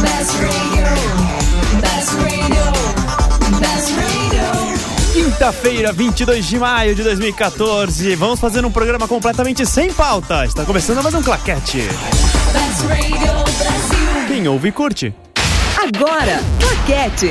Best radio. Best radio. Best radio. Quinta-feira, 22 de maio de 2014. Vamos fazer um programa completamente sem pauta. Está começando mais um claquete. Best radio Brasil. Quem ouve e curte. Agora,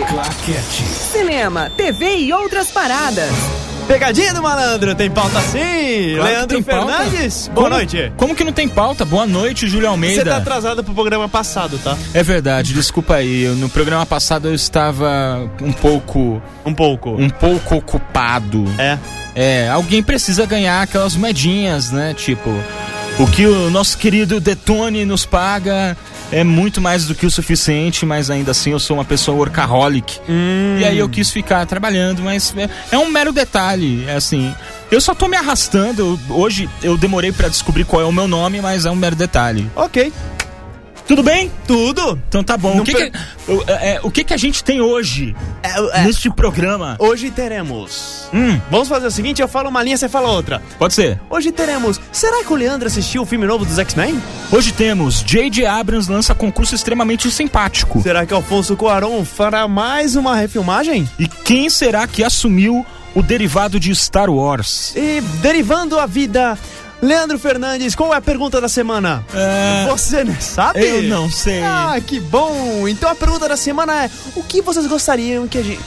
Claquete. Cinema, TV e outras paradas. Pegadinha do malandro, tem pauta sim. Claro Leandro tem pauta. Fernandes, boa Como- noite. Como que não tem pauta? Boa noite, Júlio Você Almeida. tá atrasado pro programa passado, tá? É verdade, desculpa aí. eu- No programa passado eu estava um pouco. Um pouco. um pouco ocupado. É. É, alguém precisa ganhar aquelas moedinhas, né? Tipo, o que o nosso querido Detone nos paga é muito mais do que o suficiente, mas ainda assim eu sou uma pessoa workaholic. Hum. E aí eu quis ficar trabalhando, mas é, é um mero detalhe, é assim. Eu só tô me arrastando. eu- hoje eu demorei pra descobrir qual é o meu nome, mas é um mero detalhe. Ok. Tudo bem? Tudo. Então tá bom. Não O que, per- que- o, é, o que que a gente tem hoje É, é, neste programa? Hoje teremos. Hum, Vamos fazer o seguinte: eu falo uma linha, você fala outra. pode ser. Hoje teremos. Será que o Leandro assistiu o filme novo dos X-Men? Hoje temos J.J. Abrams lança concurso extremamente simpático. Será que Alfonso Cuarón fará mais uma refilmagem? E quem será que assumiu o derivado de Star Wars? E derivando a vida, Leandro Fernandes, qual é a pergunta da semana? É, Você não sabe? eu não sei. Ah, que bom! Então a pergunta da semana é: o que vocês gostariam que a gente.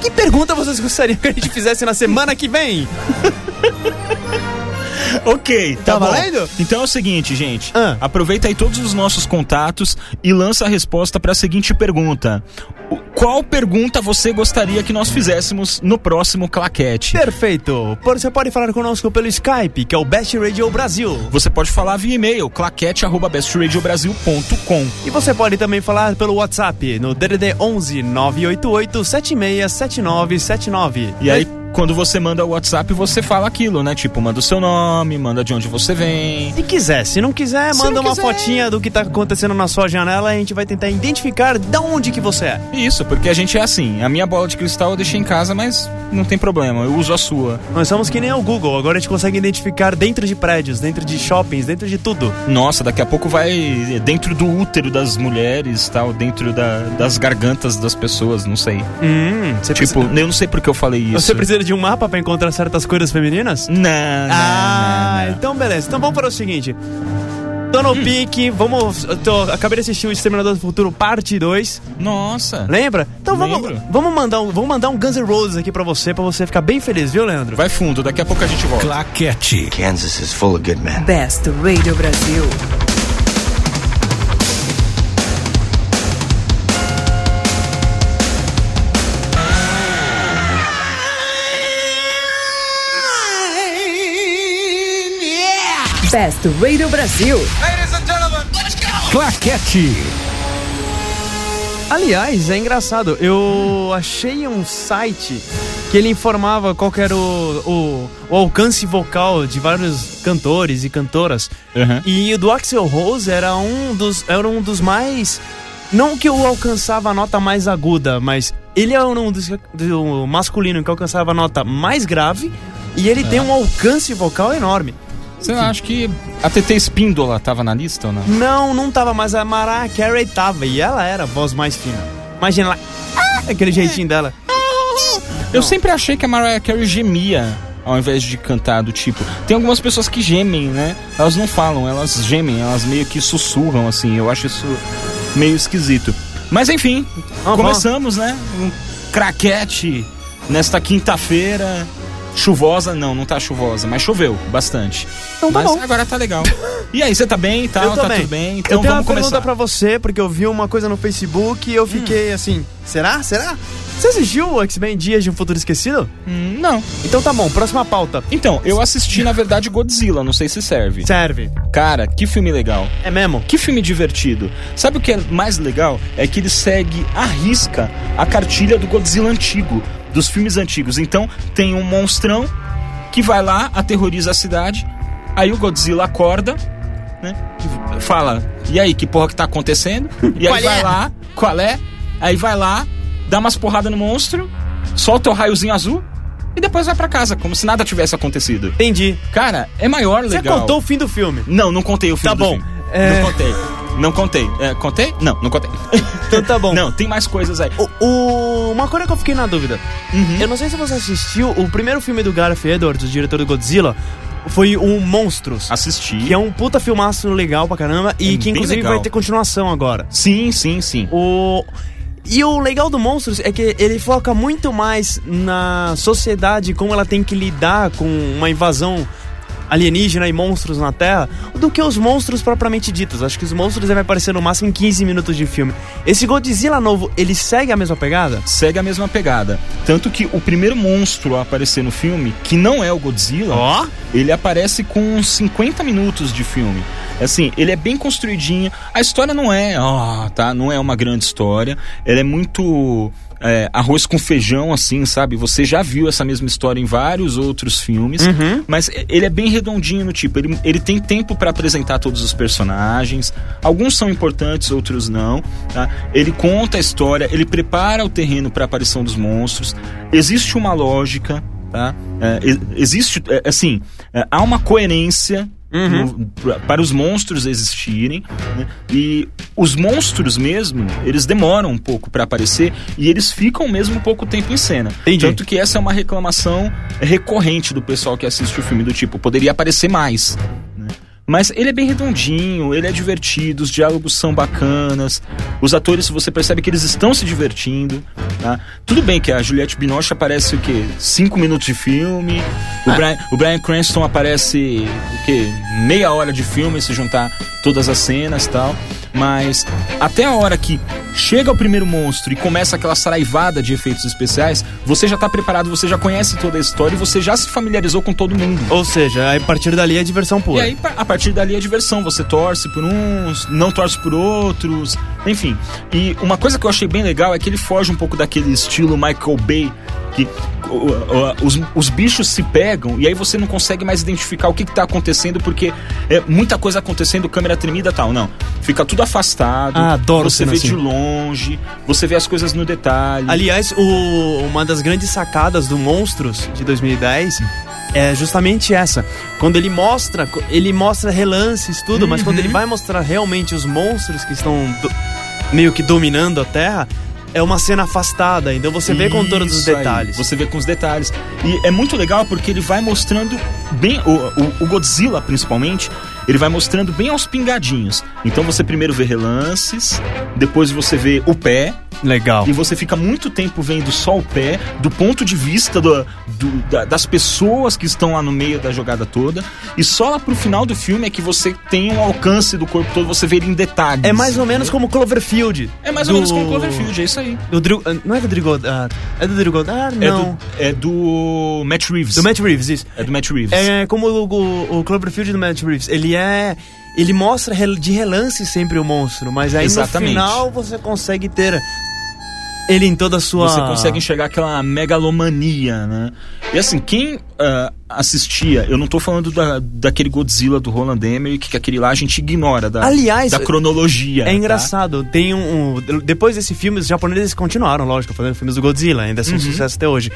Que pergunta vocês gostariam que a gente fizesse na semana que vem? Ok, tá, Tá bom. valendo? Então é o seguinte, gente. Ah. Aproveita aí todos os nossos contatos e lança a resposta para a seguinte pergunta. Qual pergunta você gostaria que nós fizéssemos no próximo claquete? Perfeito! Você pode falar conosco pelo Skype, que é o Best Radio Brasil. Você pode falar via e-mail, claquete.bestradiobrasil.com. E você pode também falar pelo WhatsApp no DDD 11 988 767979. E aí, quando você manda o WhatsApp, você fala aquilo, né? Tipo, manda o seu nome, manda de onde você vem. Se quiser, se não quiser, Se manda não uma quiser. fotinha do que tá acontecendo na sua janela e a gente vai tentar identificar de onde que você é. Isso, porque a gente é assim. A minha bola de cristal eu deixei em casa, mas não tem problema, eu uso a sua. Nós somos que nem o Google, agora a gente consegue identificar dentro de prédios, dentro de shoppings, dentro de tudo. Nossa, daqui a pouco vai dentro do útero das mulheres, tal, dentro da- das gargantas das pessoas, não sei. Hum, você Tipo, precisa, eu não sei porque eu falei isso. você precisa de um mapa pra encontrar certas coisas femininas? Não, não, Ah, não, não. então beleza. Então vamos para o seguinte. Tô no pique, vamos. tô- acabei de assistir o Exterminador do Futuro parte 2. Nossa. Lembra? Então vamos, Lembro. vamos mandar um, vamos mandar um Guns N' Roses aqui pra você, pra você ficar bem feliz, viu, Leandro? Vai fundo, daqui a pouco a gente volta. Claquete. Kansas is full of good men. Best Radio Brasil. Best Radio Brasil. Claquete. Aliás, é engraçado, eu achei um site que ele informava qual que era o, o, o alcance vocal de vários cantores e cantoras. Uhum. E o do Axel Rose era um dos, era um dos mais. Não que eu alcançava a nota mais aguda, mas ele é um dos do masculino que alcançava a nota mais grave e ele tem um alcance vocal enorme. Você acha que a TT Espíndola tava na lista ou não? Não, não tava, mas a Mariah Carey tava e ela era a voz mais fina. Imagina lá, ah, aquele jeitinho dela. Eu sempre achei que a Mariah Carey gemia ao invés de cantar do tipo. Tem algumas pessoas que gemem, né? Elas não falam, elas gemem, elas meio que sussurram assim. Eu acho isso meio esquisito. Mas enfim, Ah, começamos, né? Um craquete nesta quinta-feira. Chuvosa, não, não tá chuvosa, mas choveu bastante. Então tá mas bom. agora tá legal. E aí, você tá bem e tô tá bem. tudo bem? Então eu tenho vamos uma pergunta começar. pra você, porque eu vi uma coisa no Facebook e eu fiquei assim, será? Será? Você assistiu o X-Men Dias de um Futuro Esquecido? Hum, não. Então tá bom, próxima pauta. Então, eu assisti, na verdade, Godzilla, não sei se serve. Serve. Cara, que filme legal. É mesmo? Que filme divertido. Sabe o que é mais legal? É que ele segue à risca a cartilha do Godzilla antigo, dos filmes antigos. Então, tem um monstrão que vai lá, aterroriza a cidade, aí o Godzilla acorda, né? Fala, e aí, que porra que tá acontecendo? E aí vai é? lá, qual é? Aí vai lá, dá umas porradas no monstro, solta o raiozinho azul e depois vai pra casa, como se nada tivesse acontecido. Entendi. Cara, é maior Você legal. contou o fim do filme. Não, não contei o filme Tá do bom. filme. É. Não contei. Não contei. É, contei? Não, não contei. Então tá bom. Não, tem mais coisas aí. O, o- uma coisa que eu fiquei na dúvida. Uhum. Eu não sei se você assistiu o primeiro filme do Gareth Edwards, o diretor do Godzilla, foi o Monstros. Assisti. Que é um puta filmaço legal pra caramba e É que inclusive legal. vai ter continuação agora. Sim, sim, sim. O... E o legal do Monstros é que ele foca muito mais na sociedade, como ela tem que lidar com uma invasão alienígena e monstros na Terra, do que os monstros propriamente ditos. Acho que os monstros devem aparecer no máximo em 15 minutos de filme. Esse Godzilla novo, ele segue a mesma pegada? Segue a mesma pegada. Tanto que o primeiro monstro a aparecer no filme, que não é o Godzilla, Ó! ele aparece com uns 50 minutos de filme. Assim, ele é bem construidinho. A história não é, ó, tá? Não é uma grande história. Ela é muito é, arroz com feijão, assim, sabe? Você já viu essa mesma história em vários outros filmes. Mas ele é bem redondinho no tipo. Ele, ele tem tempo pra apresentar todos os personagens. Alguns são importantes, outros não. Tá? Ele conta a história, ele prepara o terreno pra aparição dos monstros. Existe uma lógica, tá? É, existe, é, assim, é, há uma coerência pra- para os monstros existirem né? e os monstros mesmo eles demoram um pouco para aparecer e eles ficam mesmo pouco tempo em cena Entendi. tanto que essa é uma reclamação recorrente do pessoal que assiste o filme do tipo poderia aparecer mais? Mas ele é bem redondinho, ele é divertido, os diálogos são bacanas, os atores você percebe que eles estão se divertindo, tá? Tudo bem que a Juliette Binoche aparece o quê? Cinco minutos de filme, o, Brian, o Bryan Cranston aparece o quê? Meia hora de filme se juntar todas as cenas e tal, mas até a hora que chega o primeiro monstro e começa aquela saraivada de efeitos especiais, você já tá preparado, você já conhece toda a história e você já se familiarizou com todo mundo. Ou seja, a partir dali é diversão E pura. aí, pa- a partir dali, é diversão. Você torce por uns, não torce por outros, enfim. E uma coisa que eu achei bem legal é que ele foge um pouco daquele estilo Michael Bay, que os, os bichos se pegam e aí você não consegue mais identificar o que, que tá acontecendo, porque é muita coisa acontecendo, câmera tremida e tal. Não. Fica tudo afastado. Ah, adoro Você vê assim. de longe, você vê as coisas no detalhe. Aliás, o- uma das grandes sacadas do Monstros de 2010 é justamente essa. Quando ele mostra, ele mostra relances, tudo, mas quando ele vai mostrar realmente os monstros que estão do- meio que dominando a Terra, é uma cena afastada, então você vê com todos os Isso aí, detalhes. Você vê com os detalhes. E é muito legal porque ele vai mostrando bem. O, o- o Godzilla, principalmente, ele vai mostrando bem aos pingadinhos. Então você primeiro vê relances, depois você vê o pé. Legal. E você fica muito tempo vendo só o pé, do ponto de vista do- do- da- das pessoas que estão lá no meio da jogada toda. E só lá pro final do filme é que você tem um alcance do corpo todo, você vê ele em detalhes. É mais ou menos como Cloverfield. É mais ou do- menos como Cloverfield, é isso aí. Do Drew, não é do Drew Goddard? É do Drew Goddard? É Não. do, é do Matt Reeves. Do Matt Reeves, isso. É do Matt Reeves. É como o, o, o Cloverfield do Matt Reeves. Ele é. Ele mostra de relance sempre o monstro, mas aí Exatamente. no final você consegue ter ele em toda a sua. Você consegue enxergar aquela megalomania, né? E assim, quem ah, assistia, eu não tô falando da, daquele Godzilla do Roland Emmerich, que aquele lá a gente ignora da, Aliás, da cronologia. É tá? engraçado, tem um, um- Depois desse filme, os japoneses continuaram, lógico, fazendo filmes do Godzilla, ainda Uhum. são um sucesso até hoje.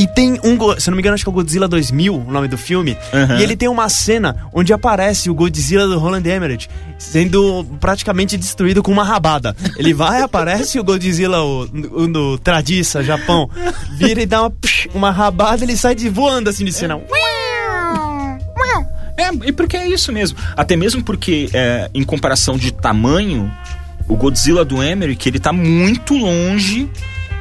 E tem um. Se eu não me engano, acho que é o Godzilla 2000, o nome do filme. Uhum. E ele tem uma cena onde aparece o Godzilla do Roland Emmerich sendo praticamente destruído com uma rabada. Ele vai, aparece o Godzilla o, o, no Tradiça, Japão, vira e dá uma, psh, uma rabada ele sai de voando assim de cena. É, e porque é isso mesmo. Até mesmo porque, é, em comparação de tamanho, o Godzilla do Emmerich, ele tá muito longe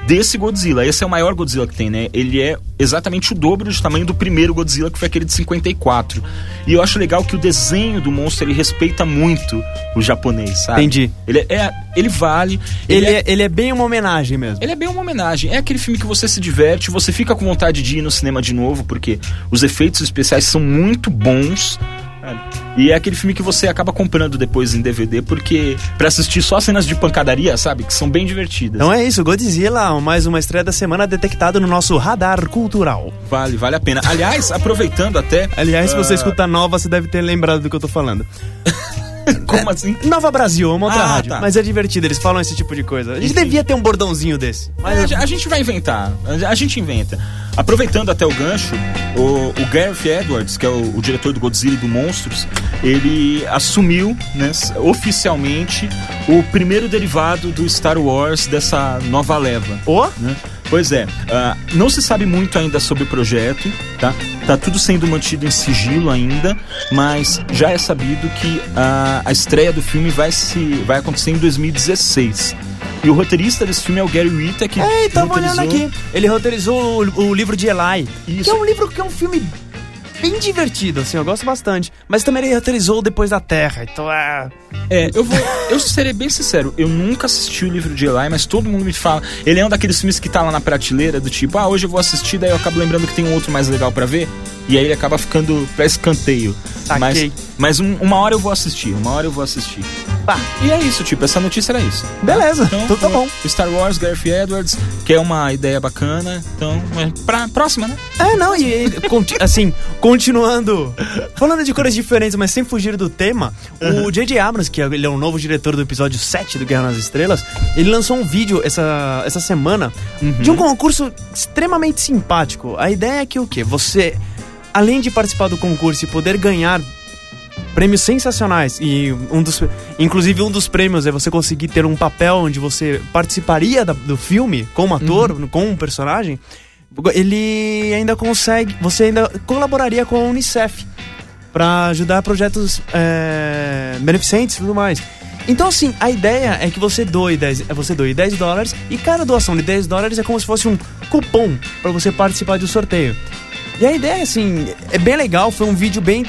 desse Godzilla. Esse é o maior Godzilla que tem, né? Ele é exatamente o dobro de tamanho do primeiro Godzilla, que foi aquele de 54. E eu acho legal que o desenho do monstro, ele respeita muito o japonês, sabe? Entendi. Ele, é, ele vale... Ele é, ele é bem uma homenagem mesmo. Ele é bem uma homenagem. É aquele filme que você se diverte, você fica com vontade de ir no cinema de novo, porque os efeitos especiais são muito bons. Sabe? E é aquele filme que você acaba comprando depois em DVD, porque pra assistir só cenas de pancadaria, sabe? Que são bem divertidas. Então é isso, Godzilla, mais uma estreia da semana detectada no nosso radar cultural. Vale, vale a pena. Aliás, aproveitando até. Aliás, se você ah, escuta nova, você deve ter lembrado do que eu tô falando. Como assim? Nova Brasil, é uma outra Ah, rádio. tá. Mas é divertido, eles falam esse tipo de coisa. A gente devia ter um bordãozinho desse. Mas a, a gente vai inventar. A, gente inventa. Aproveitando até o gancho, o, o Gareth Edwards, que é o, o diretor do Godzilla e do Monstros, ele assumiu né, oficialmente o primeiro derivado do Star Wars dessa nova leva. Ô? né? Pois é, ah, não se sabe muito ainda sobre o projeto, tá? Tá tudo sendo mantido em sigilo ainda, mas já é sabido que ah, a estreia do filme vai, se, vai acontecer em 2016. E o roteirista desse filme é o Gary Whitta, que Ei, tava olhando roteirizou- aqui. Ele roteirizou o, o livro de Eli. Isso. Que é um livro que é um filme bem divertido, assim, eu gosto bastante. Mas também ele roteirizou Depois da Terra, então é... É, eu vou. Eu serei bem sincero, eu nunca assisti o livro de Eli, mas todo mundo me fala. Ele é um daqueles filmes que tá lá na prateleira, do tipo, ah, hoje eu vou assistir, daí eu acabo lembrando que tem um outro mais legal pra ver. E aí ele acaba ficando pra escanteio. Saquei. Mas, mas um- uma hora eu vou assistir, uma hora eu vou assistir. Pá. E é isso, tipo, essa notícia era isso. Beleza, então tá o- bom. Star Wars, Gareth Edwards, que é uma ideia bacana. Então, é pra próxima, né? É, não, e, e, assim, continuando, falando de cores diferentes, mas sem fugir do tema, o J.J. Abrams, que é- ele é o novo diretor do episódio 7 do Guerra nas Estrelas, ele lançou um vídeo essa, essa semana de um concurso extremamente simpático. A ideia é que o quê? Você, além de participar do concurso e poder ganhar prêmios sensacionais e um dos inclusive um dos prêmios é você conseguir ter um papel onde você participaria da- do filme como ator com um personagem ele ainda consegue você ainda colaboraria com a Unicef para ajudar projetos é, beneficentes e tudo mais então assim a ideia é que você doe 10 é você doe 10 dólares e cada doação de 10 dólares é como se fosse um cupom para você participar do sorteio e a ideia, assim, é bem legal. Foi um vídeo bem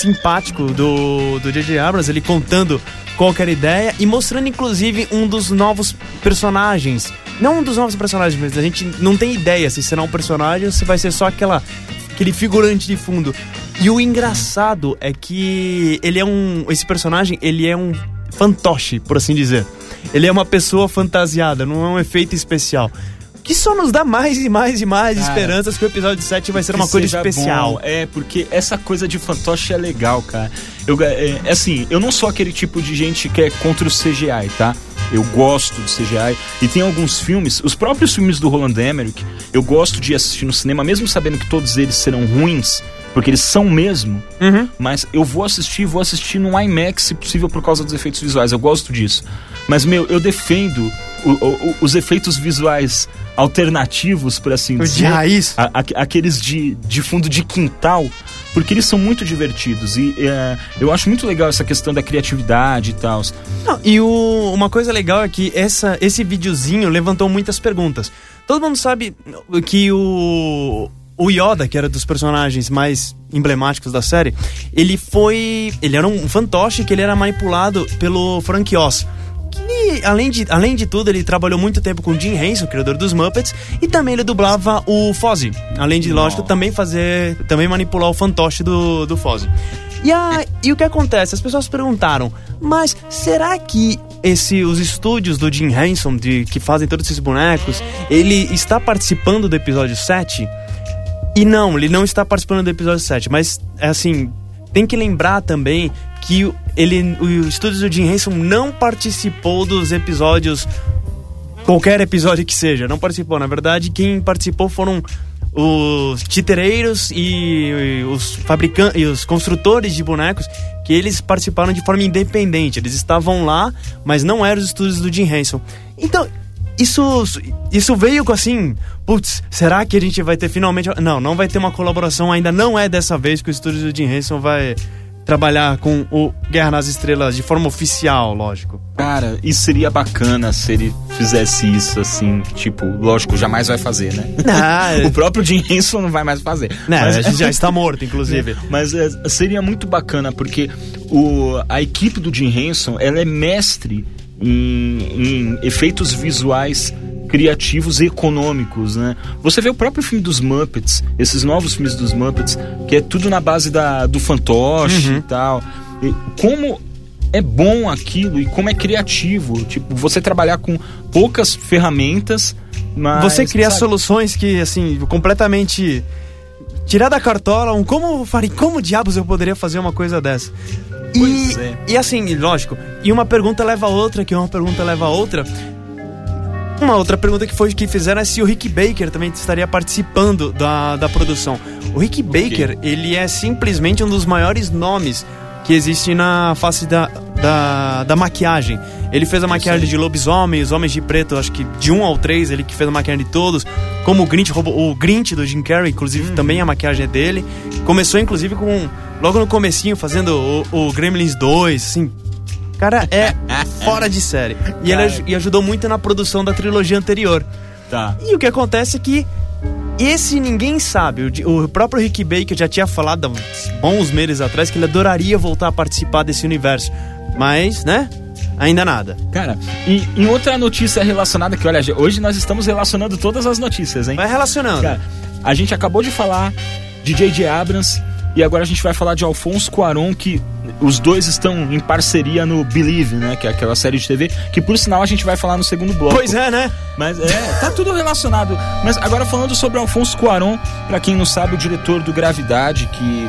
simpático do do J.J. Abrams, ele contando qual que era a ideia e mostrando, inclusive, um dos novos personagens. Não um dos novos personagens, mas a gente não tem ideia se será um personagem ou se vai ser só aquela, aquele figurante de fundo. E o engraçado é que ele é um... Esse personagem, ele é um fantoche, por assim dizer. Ele é uma pessoa fantasiada, não é um efeito especial. Que só nos dá mais e mais e mais Cara, esperanças que o episódio 7 vai ser uma coisa especial. bom. É, porque essa coisa de fantoche é legal, cara. Eu, é, é assim, eu não sou aquele tipo de gente que é contra o CGI, tá? Eu gosto do CGI. E tem alguns filmes, os próprios filmes do Roland Emmerich, eu gosto de assistir no cinema, mesmo sabendo que todos eles serão ruins, porque eles são mesmo. Uhum. Mas eu vou assistir, vou assistir no IMAX, se possível, por causa dos efeitos visuais. Eu gosto disso. Mas, meu, eu defendo o- o- o- os efeitos visuais alternativos, por assim O de dizer. raiz. A- a- aqueles de, de fundo de quintal, porque eles são muito divertidos. E é, eu acho muito legal essa questão da criatividade e tal. Não, e o- uma coisa legal é que essa, esse videozinho levantou muitas perguntas. Todo mundo sabe que o, o Yoda, que era dos personagens mais emblemáticos da série, ele foi. Ele era um fantoche que ele era manipulado pelo Frank Oz. Que, além de, além de tudo, ele trabalhou muito tempo com Jim Henson, criador dos Muppets, e também ele dublava o Fozzie. Além de, lógico, também fazer. também manipular o fantoche do, do Fozzie. E, a, e o que acontece? As pessoas perguntaram, mas será que esse, os estúdios do Jim Henson, de, que fazem todos esses bonecos, ele está participando do episódio 7? E não, ele não está participando do episódio 7, mas é assim, tem que lembrar também que o- ele, o estúdio do Jim Henson não participou dos episódios qualquer episódio que seja, não participou. Na verdade, quem participou foram os titereiros e, e os fabricantes e os construtores de bonecos que eles participaram de forma independente. Eles estavam lá, mas não eram os estúdios do Jim Henson. Então, isso, isso veio com assim, putz, será que a gente vai ter finalmente. Não, não vai ter uma colaboração, ainda não é dessa vez que o estúdio do Jim Henson vai trabalhar com o Guerra nas Estrelas de forma oficial, lógico. Cara, isso seria bacana se ele fizesse isso, assim, tipo, lógico, jamais vai fazer, né? Não, o próprio Jim Henson não vai mais fazer. Não, Mas- a gente já está morto, inclusive. Mas é, seria muito bacana, porque o, a equipe do Jim Henson, ela é mestre em, em efeitos visuais criativos e econômicos, né? Você vê o próprio filme dos Muppets, esses novos filmes dos Muppets, que é tudo na base da, do fantoche e tal. E como é bom aquilo e como é criativo. Tipo, você trabalhar com poucas ferramentas, mas... Você criar sabe? soluções que, assim, completamente tirar da cartola um como faria, como diabos eu poderia fazer uma coisa dessa? Pois e, é. e assim, lógico, e uma pergunta leva a outra, que uma pergunta leva a outra. Uma outra pergunta que foi que fizeram é se o Rick Baker também estaria participando da, da produção. O Rick Baker, ele é simplesmente um dos maiores nomes que existe na face da, da, da maquiagem. Ele fez a maquiagem de lobisomem, os homens de preto, acho que de um ao três, ele que fez a maquiagem de todos. Como o Grinch, o Grinch do Jim Carrey, inclusive, também a maquiagem é dele. Começou, inclusive, com. Logo no comecinho, fazendo o, o Gremlins 2, assim. O cara é fora de série. E ele Cara. aj- e ajudou muito na produção da trilogia anterior. Tá. E o que acontece é que esse ninguém sabe. O, próprio Rick Baker já tinha falado há uns bons meses atrás que ele adoraria voltar a participar desse universo. Mas, né? Ainda nada. Cara, e em outra notícia relacionada, que olha, hoje nós estamos relacionando todas as notícias, hein? Vai relacionando. Cara, a gente acabou de falar de J.J. Abrams e agora a gente vai falar de Alfonso Cuarón, que os dois estão em parceria no Believe, né? Que é aquela série de TV, que por sinal a gente vai falar no segundo bloco. Pois é, né? Mas é, tá tudo relacionado. Mas agora falando sobre Alfonso Cuarón, pra quem não sabe, o diretor do Gravidade, que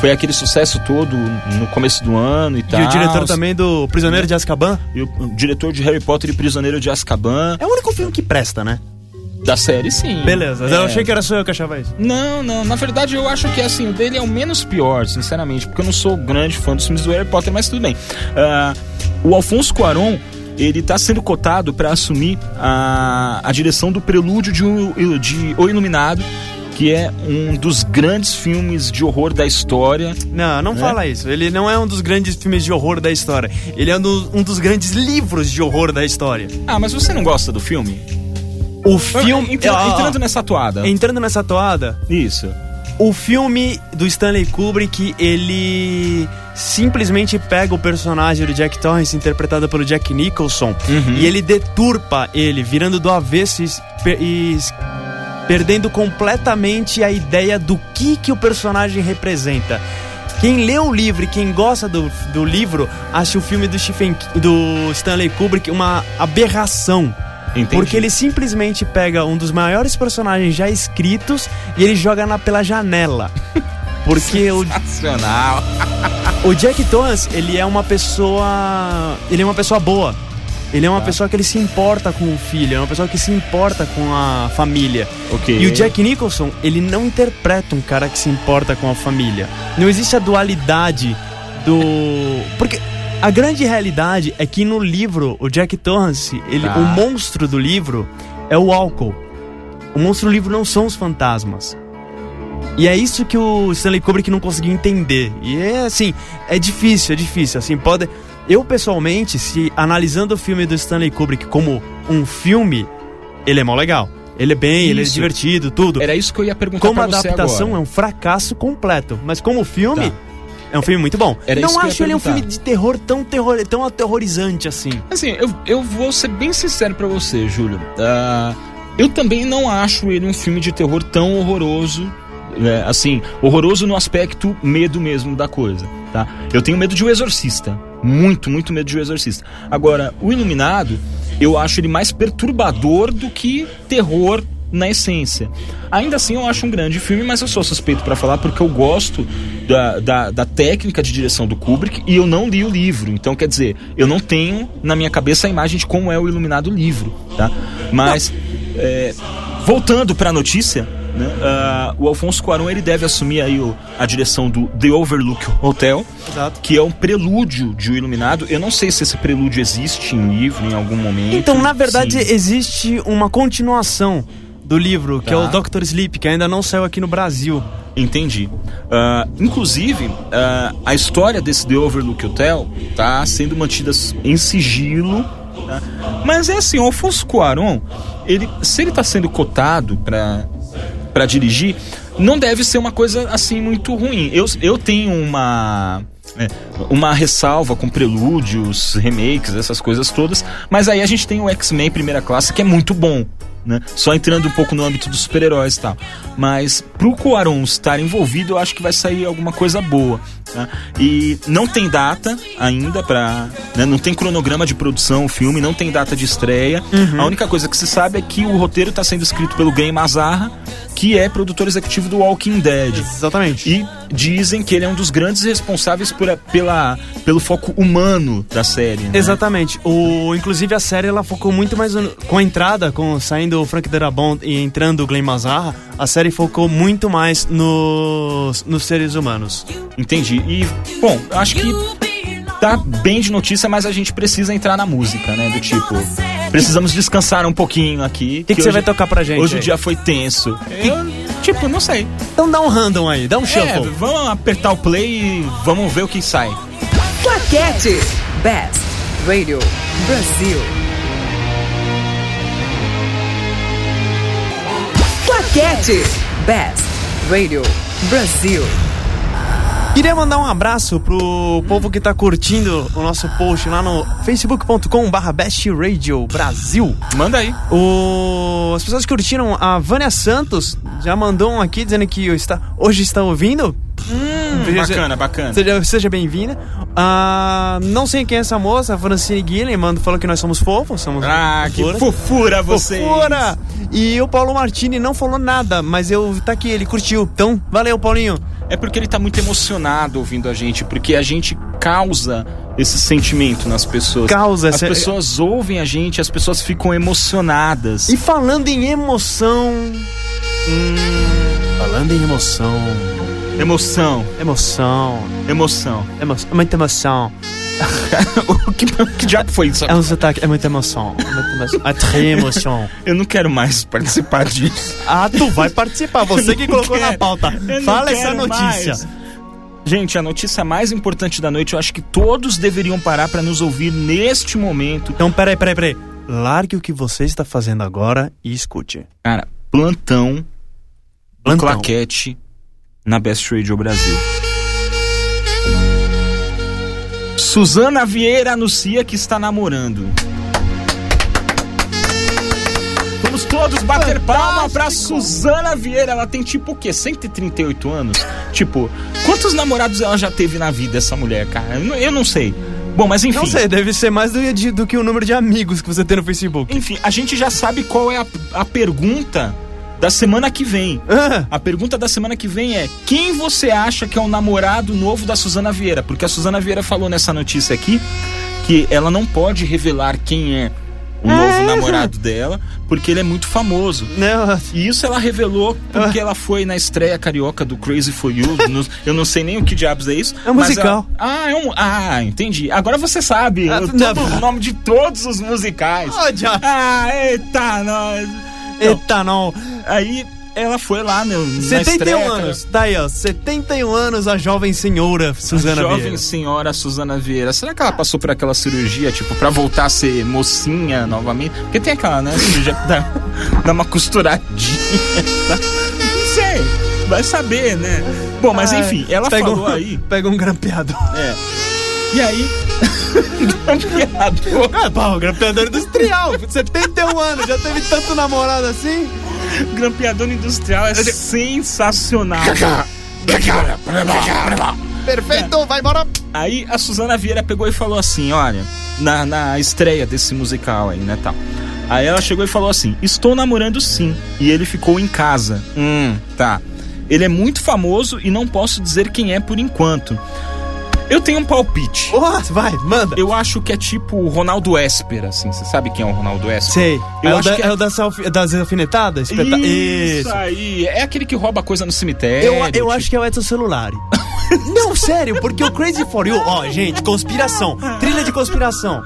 foi aquele sucesso todo no começo do ano e tal. E o diretor também do Prisioneiro de Azkaban. E o, o diretor de Harry Potter e Prisioneiro de Azkaban. É o único filme que presta, né? Da série, sim. Beleza. É. Eu achei que era só eu que achava isso. Não, não. Na verdade, eu acho que assim, o dele é o menos pior, sinceramente, porque eu não sou grande fã dos filmes do Harry Potter, mas tudo bem. Ah, o Alfonso Cuarón, ele tá sendo cotado para assumir a, a direção do Prelúdio de, O- de O Iluminado, que é um dos grandes filmes de horror da história. Não, não É? fala isso. Ele não é um dos grandes filmes de horror da história. Ele é um, do- um dos grandes livros de horror da história. Ah, mas você não gosta do filme? O filme. Ó, ó, entrando nessa toada. entrando nessa toada, Isso. o filme do Stanley Kubrick, ele simplesmente pega o personagem do Jack Torrance, interpretado pelo Jack Nicholson, Uhum. e ele deturpa ele, virando do avesso e, e perdendo completamente a ideia do que, que o personagem representa. Quem lê o livro e quem gosta do, do livro acha o filme do, Stephen, do Stanley Kubrick uma aberração. Entendi. Porque ele simplesmente pega um dos maiores personagens já escritos e ele joga na, pela janela. Porque o, Nacional. o Jack Torrance, ele é uma pessoa. Ele é uma pessoa boa. Ele é uma Tá. pessoa que ele se importa com o filho, é uma pessoa que se importa com a família. Ok. E o Jack Nicholson, ele não interpreta um cara que se importa com a família. Não existe a dualidade do. Porque a grande realidade é que no livro, o Jack Torrance, ele, Tá. o monstro do livro é o álcool. O monstro do livro não são os fantasmas. E é isso que o Stanley Kubrick não conseguiu entender. E é assim, é difícil, é difícil. Assim, pode. Eu pessoalmente, se analisando o filme do Stanley Kubrick como um filme, ele é mó legal. Ele é bem, ele é Isso. divertido, tudo. Era isso que eu ia perguntar Como pra você adaptação agora. é um fracasso completo. Mas como filme, Tá. É um filme muito bom. Era não acho ele um filme de terror tão, terror tão aterrorizante assim. Assim, eu, eu vou ser bem sincero pra você, Júlio. Ah, eu também não acho ele um filme de terror tão horroroso. né, assim, horroroso no aspecto medo mesmo da coisa, tá? Eu tenho medo de O Exorcista. Muito, muito medo de O Exorcista. Agora, O Iluminado, eu acho ele mais perturbador do que terror na essência. Ainda assim, eu acho um grande filme, mas eu sou suspeito pra falar porque eu gosto da, da, da técnica de direção do Kubrick e eu não li o livro. Então, quer dizer, eu não tenho na minha cabeça a imagem de como é o iluminado livro, tá? Mas, é, voltando pra notícia, né, ah, o Alfonso Cuarón ele deve assumir aí o- a direção do The Overlook Hotel, Exato. que é um prelúdio de O Iluminado. Eu não sei se esse prelúdio existe em livro em algum momento. Então, na verdade, Sim. existe uma continuação do livro, que é Tá. o Doctor Sleep, que ainda não saiu aqui no Brasil. Entendi. Ah, inclusive, ah, a história desse The Overlook Hotel tá sendo mantida em sigilo. tá? Mas é assim, o Alfonso Cuarón, ele, se ele tá sendo cotado pra dirigir, não deve ser uma coisa assim muito ruim. Eu, eu tenho uma. É, uma ressalva com prelúdios, remakes, essas coisas todas, mas aí a gente tem o X-Men primeira classe que é muito bom, né? Só entrando um pouco no âmbito dos super-heróis e tal. Mas pro Cuarón estar envolvido, eu acho que vai sair alguma coisa boa. né? E não tem data ainda pra. né? Não tem cronograma de produção o filme, não tem data de estreia. A única coisa que se sabe é que o roteiro tá sendo escrito pelo Gay Mazarra, que é produtor executivo do Walking Dead. Exatamente. E dizem que ele é um dos grandes responsáveis por, pela, pelo foco humano da série. Né? Exatamente. O, inclusive a série ela focou muito mais no- com a entrada, com saindo o Frank Darabont e entrando o Glenn Mazarra, a série focou muito mais nos, nos seres humanos. Entendi. E, bom, acho que tá bem de notícia, mas a gente precisa entrar na música, né? Do tipo, precisamos descansar um pouquinho aqui. O que, que você vai tocar pra gente? Hoje o aí? dia foi tenso. Eu, tipo, não sei. Então dá um random aí, dá um É, shuffle. vamos apertar o play e vamos ver o que sai. Claquete. Best Radio Brasil. Claquete. Best Radio Brasil. Queria mandar um abraço pro povo que tá curtindo o nosso post lá no facebook.com barra Best Radio Brasil. Manda aí. O... As pessoas que curtiram, a Vânia Santos já mandou um aqui dizendo que está... hoje está ouvindo. Veja- Bacana, bacana. Seja, seja bem-vinda. Ah, não sei quem é essa moça, a Francine Guilherme, falou que nós somos fofos. Somos Ah, que fofuras. fofura vocês. Fofura! E o Paulo Martini não falou nada, mas eu tá aqui, ele curtiu. Então, valeu, Paulinho. É porque ele tá muito emocionado ouvindo a gente, porque a gente causa esse sentimento nas pessoas. Causa As essa- pessoas ouvem a gente, as pessoas ficam emocionadas. E falando em emoção. hum, falando em emoção. Emoção, Emoção. emoção. Emoção. Muita emoção. o que, que diabo foi isso? É um sotaque, é muita emoção. É muita emoção. É très emoção. Eu não quero mais participar disso. Ah, tu vai participar, você que colocou na quero. pauta. Eu Fala essa notícia. mais. Gente, a notícia mais importante da noite, eu acho que todos deveriam parar pra nos ouvir neste momento. Então, peraí, peraí, peraí. Largue o que você está fazendo agora e escute. Cara, plantão Plantão. Claquete na Best Radio Brasil. Suzana Vieira anuncia que está namorando. Vamos todos bater palma pra Suzana Vieira. Ela tem tipo o quê? 138 anos? Tipo, quantos namorados ela já teve na vida, essa mulher, cara? Eu não, eu não sei. Bom, mas enfim. Não sei, deve ser mais do, de- do que o número de amigos que você tem no Facebook. Enfim, a gente já sabe qual é a, a pergunta da semana que vem. Ah, A pergunta da semana que vem é: quem você acha que é o namorado novo da Suzana Vieira? Porque a Suzana Vieira falou nessa notícia aqui que ela não pode revelar quem é o novo namorado dela, porque ele é muito famoso. não, E isso ela revelou porque ela foi na estreia carioca do Crazy for You. no- eu não sei nem o que diabos é isso. É um musical. ela- ah, é um. Ah, entendi. Agora você sabe Ah, todo o nome de todos os musicais. Ó, já. Ah, eita, nós. Então, Eita, não. Aí ela foi lá na 71 estreia, anos. Tá aí, ó. 71 anos a jovem senhora Suzana jovem Vieira. senhora Suzana Vieira. Será que ela passou por aquela cirurgia, tipo, pra voltar a ser mocinha novamente? Porque tem aquela, né? Cirurgia que dá, dá uma costuradinha. Tá? Não sei. Vai saber, né? Bom, mas Ai, enfim, ela pega falou um, aí. Pega um grampeador. É. E aí. Grampeador. Ah, pá, o grampeador industrial. 71 anos, já teve tanto namorado assim? Grampeador industrial é sensacional. Perfeito, vai embora. Aí a Suzana Vieira pegou e falou assim: olha, na, na estreia desse musical aí, né, tal. Aí ela chegou e falou assim: estou namorando sim. E ele ficou em casa. Hum, tá. Ele é muito famoso e não posso dizer quem é por enquanto. Eu tenho um palpite. Nossa, vai, manda. Eu acho que é tipo o Ronaldo Esper, assim. Você sabe quem é o Ronaldo Esper? Sei. Eu é, o acho da, que é- é o das, alfi- das alfinetadas? Espeta- Isso, aí. É aquele que rouba coisa no cemitério. Eu, eu tipo- acho que é o Edson Celulari. Não, sério, porque o Crazy For You, ó, gente, conspiração, trilha de conspiração.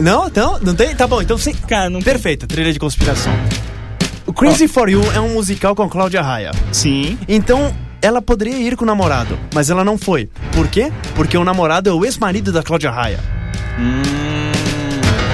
Não, então, não tem? Tá bom, então sim. Cara, não tem- Perfeita, trilha de conspiração. O Crazy For You é um musical com Cláudia Raia. Sim. Então, ela poderia ir com o namorado, mas ela não foi. Por quê? Porque o namorado é o ex-marido da Cláudia Raia.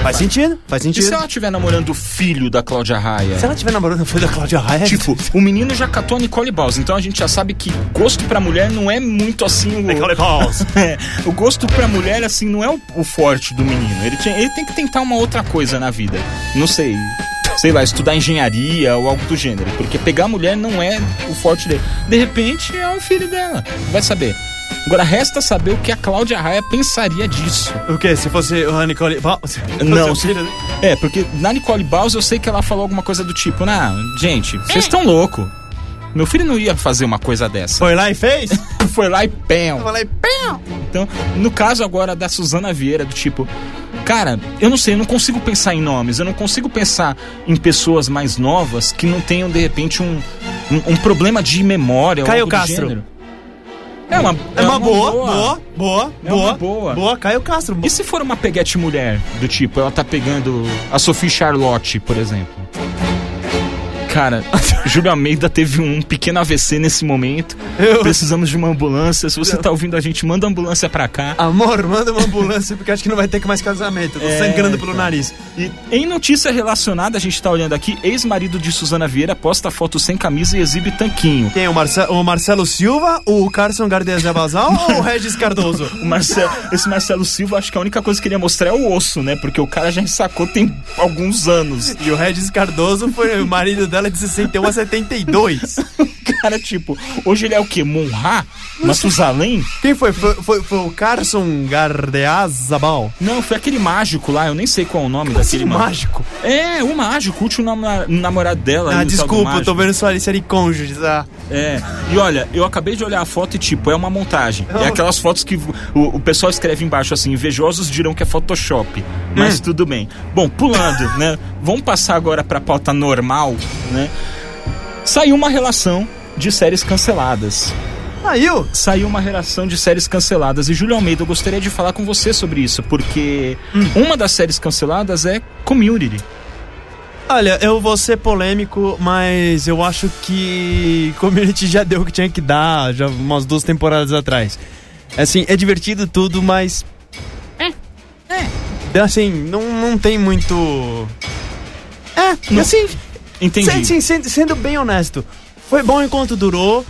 Faz sentido? Faz E sentido. se ela estiver namorando o filho da Cláudia Raia? Se ela tiver namorando foi da Cláudia Raia, Tipo, o menino já catou a Nicole Balls, então a gente já sabe que gosto pra mulher não é muito assim o. Nicole Balls. É, o gosto pra mulher, assim, não é o, o forte do menino. Ele, tinha- ele tem que tentar uma outra coisa na vida. Não sei. Sei lá, estudar engenharia ou algo do gênero. Porque pegar mulher não é o forte dele. De repente, é o filho dela. Vai saber. Agora resta saber o que a Cláudia Raia pensaria disso. O quê? Se fosse a Nicole... Se Não, filho- É, porque na Nicole Baus eu sei que ela falou alguma coisa do tipo, nah, gente, vocês estão louco. Meu filho não ia fazer uma coisa dessa. Foi lá e fez? Foi lá e pão. Eu falei, pão! Então, no caso agora da Suzana Vieira, do tipo, cara, eu não sei, eu não consigo pensar em nomes, eu não consigo pensar em pessoas mais novas que não tenham, de repente, um, um, um problema de memória. ou Caio Castro. gênero. É uma, É uma boa, boa, boa, É boa. uma boa. Boa, Caio Castro. E se for uma peguete mulher, do tipo, ela tá pegando a Sophie Charlotte, por exemplo? Cara, Júlio Almeida teve um pequeno AVC nesse momento. Eu- Precisamos de uma ambulância. Se você tá ouvindo a gente, manda a ambulância pra cá. Amor, manda uma ambulância porque acho que não vai ter mais casamento. Eu tô É, sangrando pelo cara. nariz. E em notícia relacionada, a gente tá olhando aqui, ex-marido de Suzana Vieira posta foto sem camisa e exibe tanquinho. Quem? O, Marce o Marcelo Silva, o Carson Gardezia Basal ou o Regis Cardoso? O Marcelo, esse Marcelo Silva, acho que a única coisa que ele ia mostrar é o osso, né? Porque o cara já ensacou tem alguns anos. E o Regis Cardoso foi o marido dela de 61 a 72. Cara, tipo, hoje ele é o quê? Monra? Matusalém? Quem foi? Foi, foi, foi o Carson Gardeazabal. Não, foi aquele mágico lá, eu nem sei qual é o nome Esse daquele ma- mágico. É, o mágico, o último namorado dela. Ah, desculpa, eu tô vendo sua lista de cônjuges. Ah. É, e olha, eu acabei de olhar a foto e tipo, é uma montagem. É aquelas fotos que o, o pessoal escreve embaixo assim, invejosos dirão que é Photoshop. Mas tudo bem. Bom, pulando, né? Vamos passar agora pra pauta normal, né? Saiu uma relação de séries canceladas. Saiu? Saiu uma relação de séries canceladas. E Júlio Almeida, eu gostaria de falar com você sobre isso, porque uma das séries canceladas é Community. Olha, eu vou ser polêmico, mas eu acho que Community já deu o que tinha que dar, já umas duas temporadas atrás. Assim, é divertido tudo, mas. É. É. Assim, não, não tem muito. É, Não- assim, Entendi. sendo, sendo bem honesto. Foi bom enquanto durou,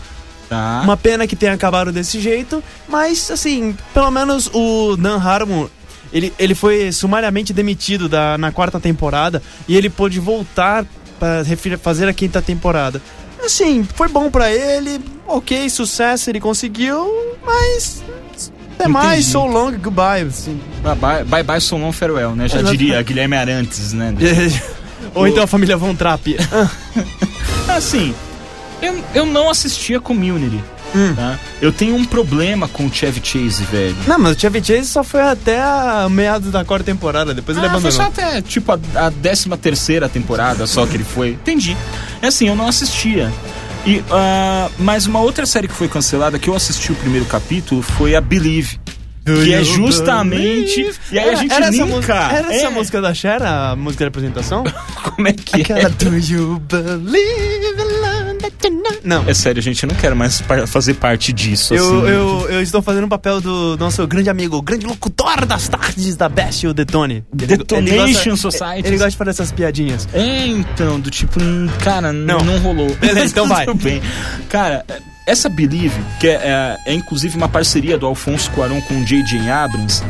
Tá. uma pena que tenha acabado desse jeito, mas assim, pelo menos o Dan Harmon, ele, ele foi sumariamente demitido da, na quarta temporada e ele pôde voltar para fazer a quinta temporada. Assim, foi bom pra ele, ok, sucesso, ele conseguiu, mas até mais, so long, goodbye. Assim. Ah, Bye bye, bye so long farewell, né? Já Exato. diria Guilherme Arantes, né? Ou então a família Von Trapp. Assim, eu, eu não assistia Community, Hum. tá? Eu tenho um problema com o Chevy Chase, velho. Não, mas o Chevy Chase só foi até a meados da quarta temporada, depois ele Ah, foi abandonou. só até, tipo, a, a 13 terceira temporada só que ele foi. Entendi. É assim, eu não assistia. E, ah, mas uma outra série que foi cancelada, que eu assisti o primeiro capítulo, foi a Believe. Que é justamente. E aí a gente era essa linka. música, era essa É, música da Cher, a música de apresentação? Como é que é? Aquela Do You Believe in Love? Não. É sério, gente, eu não quero mais fazer parte disso. assim. Eu, eu, eu estou fazendo o papel do nosso grande amigo, o grande locutor das tardes da Best, o Detone. Detonation Society. Ele gosta de fazer essas piadinhas. É, então, do tipo, hum, cara, não, Não. não rolou. Beleza, então vai. Tudo bem. Cara, essa Believe, que é, é- é inclusive uma parceria do Alfonso Cuarón com o J.J. Abrams,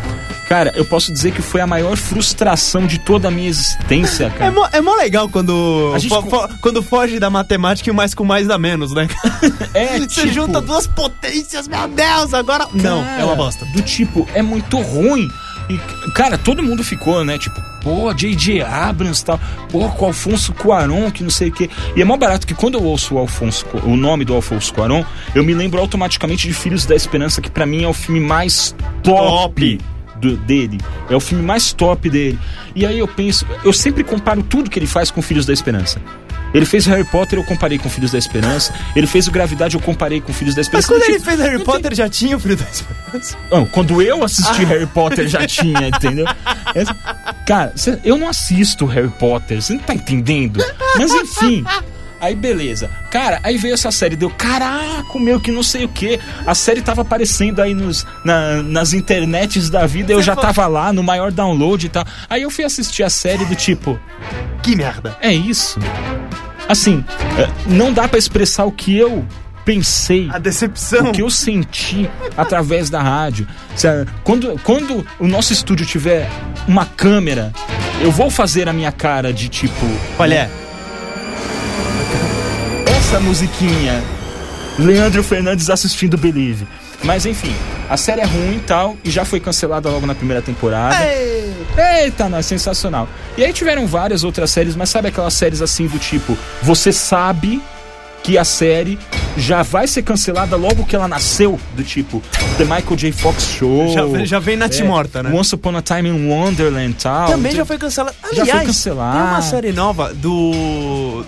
cara, eu posso dizer que foi a maior frustração de toda a minha existência, É cara. mó, é mó legal quando, fo- com- fo- quando foge da matemática e o mais com mais dá menos, né? É, Você tipo, junta duas potências, meu Deus, agora... Não, cara, é uma bosta. Do tipo, é muito ruim. E, cara, todo mundo ficou, né? Tipo, pô, J.J. Abrams e tal. Pô, com o Alfonso Cuarón, que não sei o quê. E é mó barato que quando eu ouço o, Alfonso, o nome do Alfonso Cuarón, eu me lembro automaticamente de Filhos da Esperança, que pra mim é o filme mais top. do- dele, é o filme mais top dele. E aí eu penso, eu sempre comparo tudo que ele faz com Filhos da Esperança. Ele fez Harry Potter, eu comparei com Filhos da Esperança. Ele fez o Gravidade, eu comparei com Filhos da Mas Esperança. quando Do ele fez Harry Potter já tinha o Filho da Esperança. não, quando eu assisti Harry Potter já tinha, entendeu? Cara, eu não assisto Harry Potter, você não tá entendendo? Mas enfim. Aí beleza. Cara, aí veio essa série, deu caraca, meu, que não sei o que. A série tava aparecendo aí nos, na- nas internets da vida, eu já tava lá no maior download e tal. Aí eu fui assistir a série do tipo, Que merda. é isso. Assim, é, não dá pra expressar o que eu pensei A decepção. o que eu senti através da rádio. Quando, quando o nosso estúdio tiver uma câmera, eu vou fazer a minha cara de tipo. Olha, é. Essa musiquinha. Leandro Fernandes assistindo Believe. Mas enfim, a série é ruim e tal, e já foi cancelada logo na primeira temporada. Ei! Eita, não, é sensacional. E aí tiveram várias outras séries, mas sabe aquelas séries assim do tipo, você sabe que a série já vai ser cancelada logo que ela nasceu, do tipo The Michael J. Fox Show. Já, já vem Nath é, morta, né? Once Upon a Time in Wonderland e tal. Também já foi cancelado. Já Aliás, foi cancelado. Tem uma série nova do.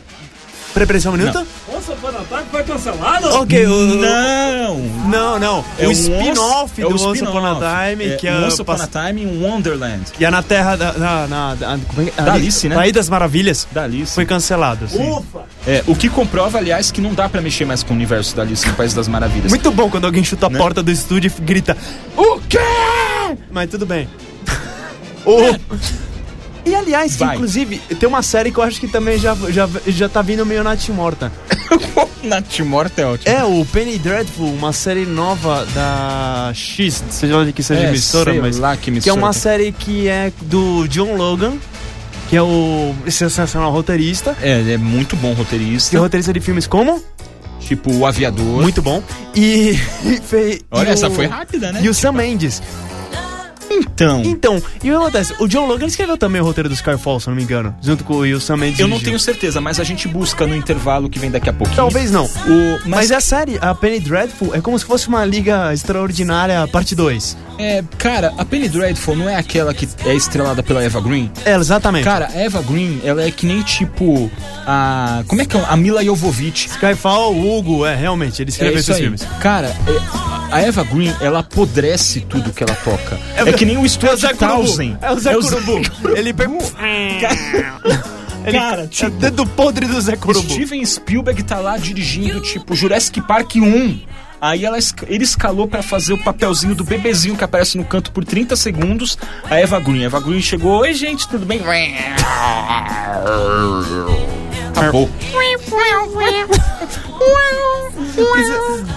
Prepressão um minuto? Nossa, Panatime foi cancelado? Ok, o. Não! Não, não. É o spin-off é do Once. Upon a Time, É, que é. Once Upon a Time in Wonderland. Que é na Terra da. Na, na, da, como é que- Da ali- Alice, né? País das Maravilhas. Da Alice. Foi cancelado. sim. Ufa! É, o que comprova, aliás, que não dá pra mexer mais com o universo da Alice no País das Maravilhas. Muito bom quando alguém chuta a Né? porta do estúdio e grita: O quê? Mas tudo bem. O- E aliás, que, Vai. inclusive, tem uma série que eu acho que também já, já, já tá vindo meio Nath Nath Morta é ótimo. É o Penny Dreadful, uma série nova da X, seja onde que seja É, emissora, mas. lá que que é emissora. uma série que é do John Logan, que é o sensacional roteirista. É, ele é muito bom Que é roteirista. roteirista de filmes como? Tipo, o aviador. Muito bom. E. e fe- Olha, e essa o- foi rápida, né? E o Sam Mendes. Então, Então, e o que acontece? O John Logan escreveu também o roteiro do Skyfall, se não me engano. Junto com o Sam Mendes. eu não tenho certeza, mas a gente busca no intervalo que vem daqui a pouquinho. Talvez não. O, Mas, mas, é a série, a Penny Dreadful, é como se fosse uma Liga Extraordinária parte 2. é, cara, a Penny Dreadful não é aquela que é estrelada pela Eva Green? É, exatamente. Cara, a Eva Green, ela é que nem tipo a. Como é que é? A Mila Jovovich. Skyfall, Hugo, é, realmente, ele É escreveu isso esses aí. filmes. Cara, é- a Eva Green, ela apodrece tudo que ela toca. É É, que nem o É o Stuart Zé Curubu. Townsend. É o Zé Curubu. Ele pega. Ele, Cara, é tipo, o dedo podre do Zé Curubu. Steven Spielberg tá lá dirigindo, tipo, Jurassic Park 1. Aí ela, ele escalou pra fazer o papelzinho do bebezinho que aparece no canto por 30 segundos. A Eva Green. A Eva Green chegou, oi gente, tudo bem? Acabou.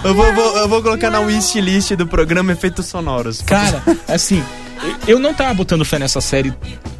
Eu vou, vou- eu vou colocar na wishlist do programa Efeitos Sonoros. Cara, assim, eu não tava botando fé nessa série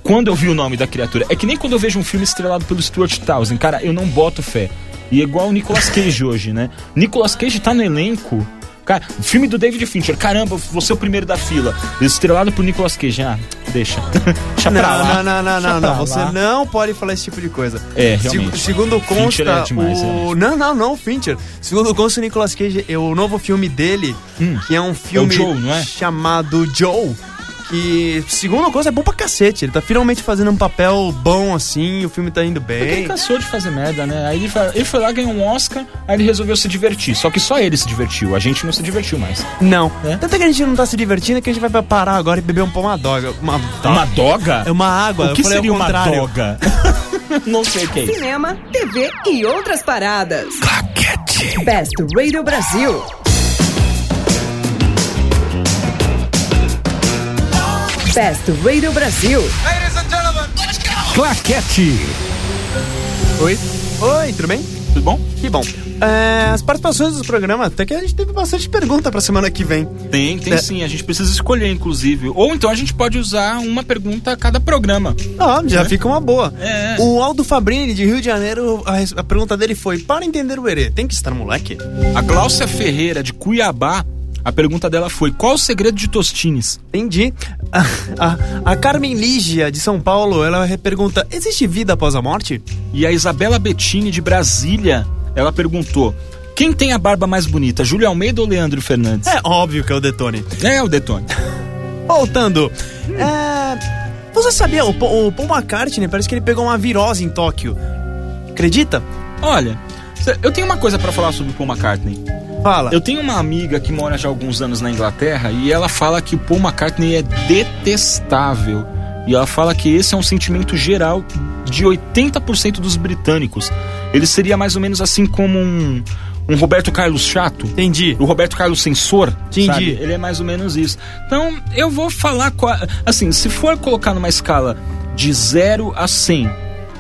quando eu vi o nome da criatura. É que nem quando eu vejo um filme estrelado pelo Stuart Townsend, cara, eu não boto fé. E é igual o Nicolas Cage hoje, né? Nicolas Cage tá no elenco. Cara, filme do David Fincher, caramba, você é o primeiro da fila. Estrelado por Nicolas Cage. Ah, deixa. deixa Não, pra lá. não, não, não, não, não. Você não pode falar esse tipo de coisa. É, realmente. segundo consta, Fincher é demais, o... realmente. Não, não, não, Fincher. Segundo consta, o Nicolas Cage, é o novo filme dele, Hum. que é um filme Joe, não é? chamado Joe, que, segundo consta, é bom pra cacete. Ele tá finalmente fazendo um papel bom, assim, o filme tá indo Porque ele bem. cansou de fazer merda, né? Aí ele foi, ele foi lá, ganhou um Oscar, aí ele resolveu se divertir. Só que só ele se divertiu, a gente não se divertiu mais. Não. É? Tanto é que a gente não tá se divertindo que a gente vai parar agora e beber um pão uma doga. Uma, Uma doga? É uma água. O que eu falei seria uma doga? não sei o que é isso. Cinema, TV e outras paradas. Best Radio Brasil. Best Radio Brasil. Claquete! Oi? Oi, tudo bem? Tudo bom? Que bom. É, as participações do programa, até que a gente teve bastante pergunta pra semana que vem. Tem, tem É. sim. A gente precisa escolher, inclusive. Ou então a gente pode usar uma pergunta a cada programa. Ah, já fica uma boa. É. O Aldo Fabrini, de Rio de Janeiro, a, a pergunta dele foi: para entender o Herê, tem que estar moleque? A Gláucia Ferreira, de Cuiabá, a pergunta dela foi: qual o segredo de Tostines? Entendi. A, a, a Carmen Lígia, de São Paulo, ela pergunta: existe vida após a morte? E a Isabela Bettini, de Brasília, ela perguntou: quem tem a barba mais bonita, Júlio Almeida ou Leandro Fernandes? É óbvio que é o Detone. É, o Detone. Voltando. É, você sabia, o, Paul- o Paul McCartney parece que ele pegou uma virose em Tóquio. Acredita? Olha, eu tenho uma coisa pra falar sobre o Paul McCartney. Fala. Eu tenho uma amiga que mora já há alguns anos na Inglaterra e ela fala que o Paul McCartney é detestável. E ela fala que esse é um sentimento geral de 80% dos britânicos. Ele seria mais ou menos assim como um, um Roberto Carlos chato. Entendi. O Roberto Carlos censor, Entendi. sabe? Ele é mais ou menos isso. Então, eu vou falar assim, se for colocar numa escala de 0 a 100,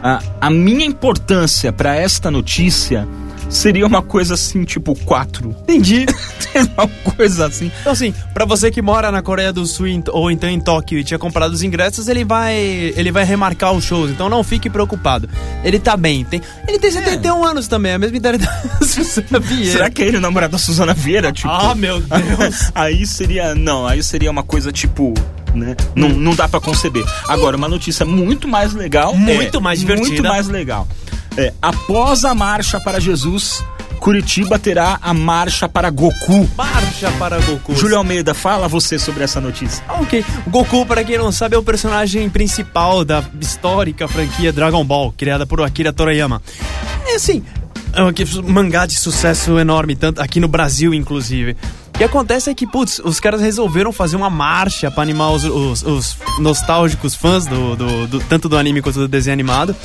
a, a minha importância para esta notícia seria uma coisa assim, tipo 4. Entendi. uma coisa assim. Então, assim, pra você que mora na Coreia do Sul ou então em Tóquio e tinha comprado os ingressos, ele vai ele vai remarcar os shows. Então não fique preocupado. Ele tá bem. Tem, ele tem 71 anos também, a mesma idade da Susana Vieira. Será que é ele o namorado da Suzana Vieira? Tipo, Ah, meu Deus. aí seria. Não, aí seria uma coisa tipo. Né? Não, não dá pra conceber. Agora, uma notícia muito mais legal. Muito é, mais divertida. Muito mais legal. É, após a marcha para Jesus, Curitiba terá a marcha para Goku. Marcha para Goku. Júlio Almeida, fala você sobre essa notícia. Ah, Ok. O Goku, para quem não sabe, é o personagem principal da histórica franquia Dragon Ball, criada por Akira Toriyama. É assim, é um mangá de sucesso enorme, tanto aqui no Brasil, inclusive. O que acontece é que, putz, os caras resolveram fazer uma marcha pra animar os, os- os nostálgicos fãs do, do- do- tanto do anime quanto do desenho animado.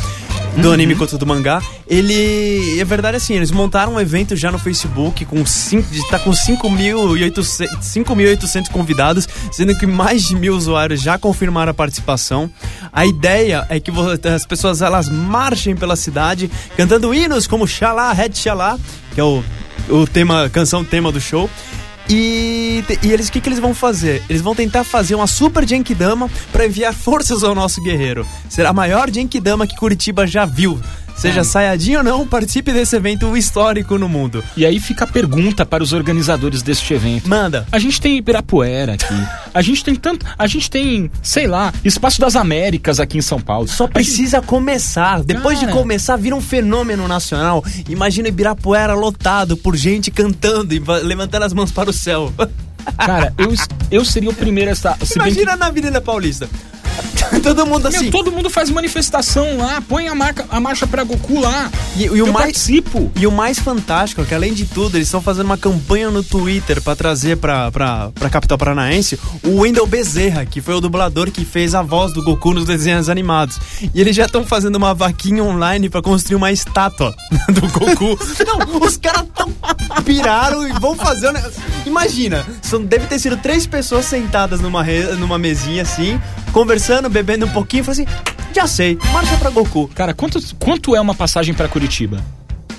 Do anime quanto do mangá. Ele. É verdade assim, eles montaram um evento já no Facebook com cinco, tá com 5.800 5.800 convidados, sendo que mais de mil usuários já confirmaram a participação. A ideia é que as pessoas elas marchem pela cidade cantando hinos como Xalá, Red Xalá, que é o, o tema, canção tema do show. E, e eles, o que, que eles vão fazer? Eles vão tentar fazer uma super Genkidama para enviar forças ao nosso guerreiro. Será a maior Genkidama que Curitiba já viu. Seja Sayajin ou não, participe desse evento histórico no mundo. E aí fica a pergunta para os organizadores deste evento. Manda. A gente tem Ibirapuera aqui. A gente tem tanto. A gente tem, sei lá, Espaço das Américas aqui em São Paulo. Só precisa começar. Depois Cara. de começar, vira um fenômeno nacional. Imagina Ibirapuera lotado por gente cantando e va- levantando as mãos para o céu. Cara, eu, eu seria o primeiro a estar. Bem Imagina na Avenida Paulista. Todo mundo assim. Meu, todo mundo faz manifestação lá, põe a, marca, a marcha pra Goku lá. E, e o mais, participo. E o mais fantástico é que, além de tudo, eles estão fazendo uma campanha no Twitter pra trazer pra, pra, pra capital paranaense o Wendel Bezerra, que foi o dublador que fez a voz do Goku nos desenhos animados. E eles já estão fazendo uma vaquinha online pra construir uma estátua do Goku. Não, os caras tão piraram e vão fazer. Imagina, são, deve ter sido três pessoas sentadas numa, re- numa mesinha assim, conversando, bebendo um pouquinho, e falam assim. Já sei, marcha pra Goku. Cara, quanto, quanto é uma passagem pra Curitiba?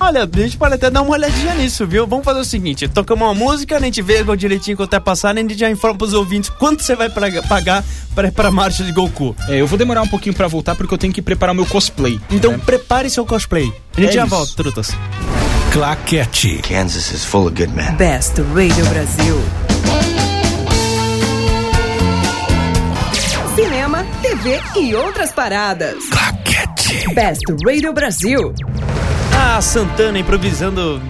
Olha, a gente pode até dar uma olhadinha nisso, viu? Vamos fazer o seguinte: tocamos uma música, a gente vê direitinho quanto é passar, a gente já informa pros ouvintes quanto você vai pra- pagar pra, pra marcha de Goku. É, eu vou demorar um pouquinho pra voltar porque eu tenho que preparar o meu cosplay. Então né? prepare seu cosplay. A gente É já isso. volta, trutas. Claquete. Kansas is full of good men. Best Radio Brasil. TV e outras paradas. Claquete. Best Radio Brasil. Ah, Santana improvisando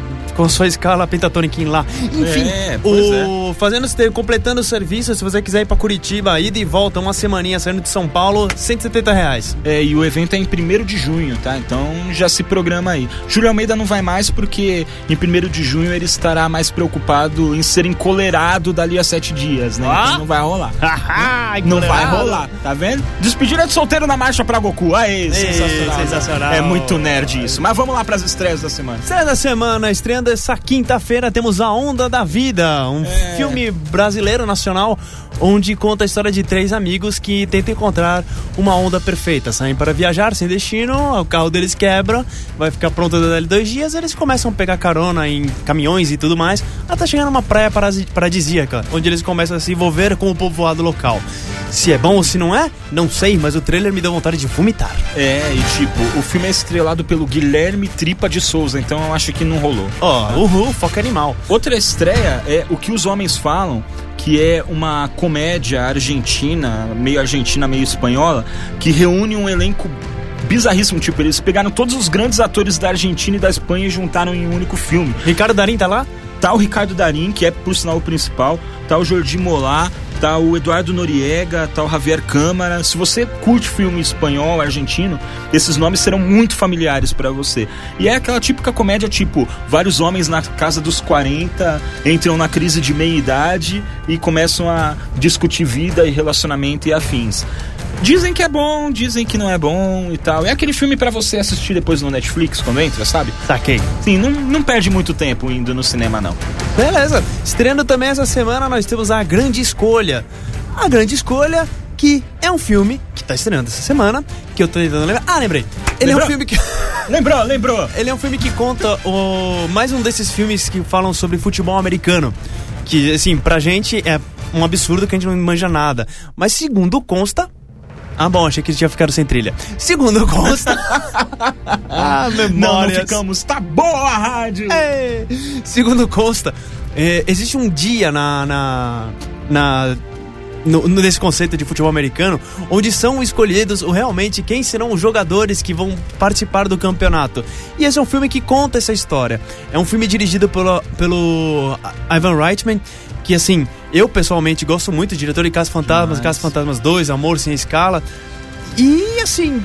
com sua escala pentatônica em lá. Enfim, É, o, fazendo, completando o serviço, se você quiser ir pra Curitiba, ida e volta, uma semaninha saindo de São Paulo, 170 reais. É, e o evento é em 1 de junho, tá? Então já se programa aí. Júlio Almeida não vai mais porque em 1 de junho ele estará mais preocupado em ser encolerado dali a sete dias, né? Ah? Então não vai rolar. Haha, Não vai rolar, tá vendo? Despedida de solteiro na marcha pra Goku. Aê, sensacional. sensacional. É muito nerd isso. Mas vamos lá pras estreias da semana. Estreia da semana, estreando essa quinta-feira, temos A Onda da Vida, um É. filme brasileiro nacional onde conta a história de três amigos que tentam encontrar uma onda perfeita. Saem para viajar sem destino, o carro deles quebra, vai ficar pronto dali dois dias, eles começam a pegar carona em caminhões e tudo mais, até chegar numa praia paradisíaca, onde eles começam a se envolver com o povoado local. Se é bom ou se não é, não sei, mas o trailer me deu vontade de vomitar. É, e tipo, o filme é estrelado pelo Guilherme Tripa de Souza, então eu acho que não rolou. Ó, uhul, foca animal. Outra estreia é O que os Homens Falam, que é uma comédia argentina, meio argentina, meio espanhola, que reúne um elenco bizarríssimo. Tipo, eles pegaram todos os grandes atores da Argentina e da Espanha e juntaram em um único filme. Ricardo Darim tá lá? Tá o Ricardo Darim, que é por sinal o principal, tá o Jordi Molá, tá o Eduardo Noriega, tá o Javier Câmara. Se você curte filme espanhol, argentino, esses nomes serão muito familiares pra você. E é aquela típica comédia tipo, vários homens na casa dos 40 entram na crise de meia-idade e começam a discutir vida e relacionamento e afins. Dizem que é bom, dizem que não é bom e tal. É aquele filme pra você assistir depois no Netflix quando entra, sabe? Saquei. Sim, não, não perde muito tempo indo no cinema, não. Beleza. Estreando também essa semana, nós temos a Grande Escolha. A Grande Escolha, que é um filme que tá estreando essa semana, que eu tô tentando lembrar. Ah, lembrei. Ele é Lembrou? um filme que. Lembrou, lembrou. Ele é um filme que conta o mais um desses filmes que falam sobre futebol americano. Que, assim, pra gente é um absurdo que a gente não manja nada. Mas segundo consta. Ah, bom, achei que já ficaram sem trilha. Segundo consta. ah, Não, não memórias. ficamos. Tá boa a rádio. É. Segundo consta, é, existe um dia na. na, na no, nesse conceito de futebol americano, onde são escolhidos realmente quem serão os jogadores que vão participar do campeonato. E esse é um filme que conta essa história. É um filme dirigido pelo, pelo Ivan Reitman, que assim, eu pessoalmente gosto muito, diretor de Caça Fantasmas, Demais. Caça Fantasmas 2, Amor Sem Escala. E assim,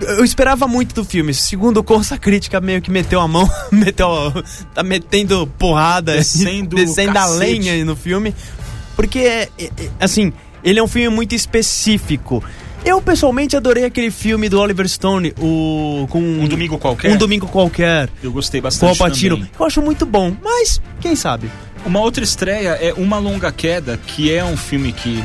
eu esperava muito do filme. Segundo o Crítica, meio que meteu a mão, meteu. tá metendo porrada, Descendo o descendo a lenha no filme. Porque, é, é, é, assim, ele é um filme muito específico. Eu pessoalmente adorei aquele filme do Oliver Stone, o. Com Um domingo qualquer. Um domingo qualquer. Eu gostei Com o bastante Patino. também. Eu acho muito bom, mas quem sabe? Uma outra estreia é Uma Longa Queda, que é um filme que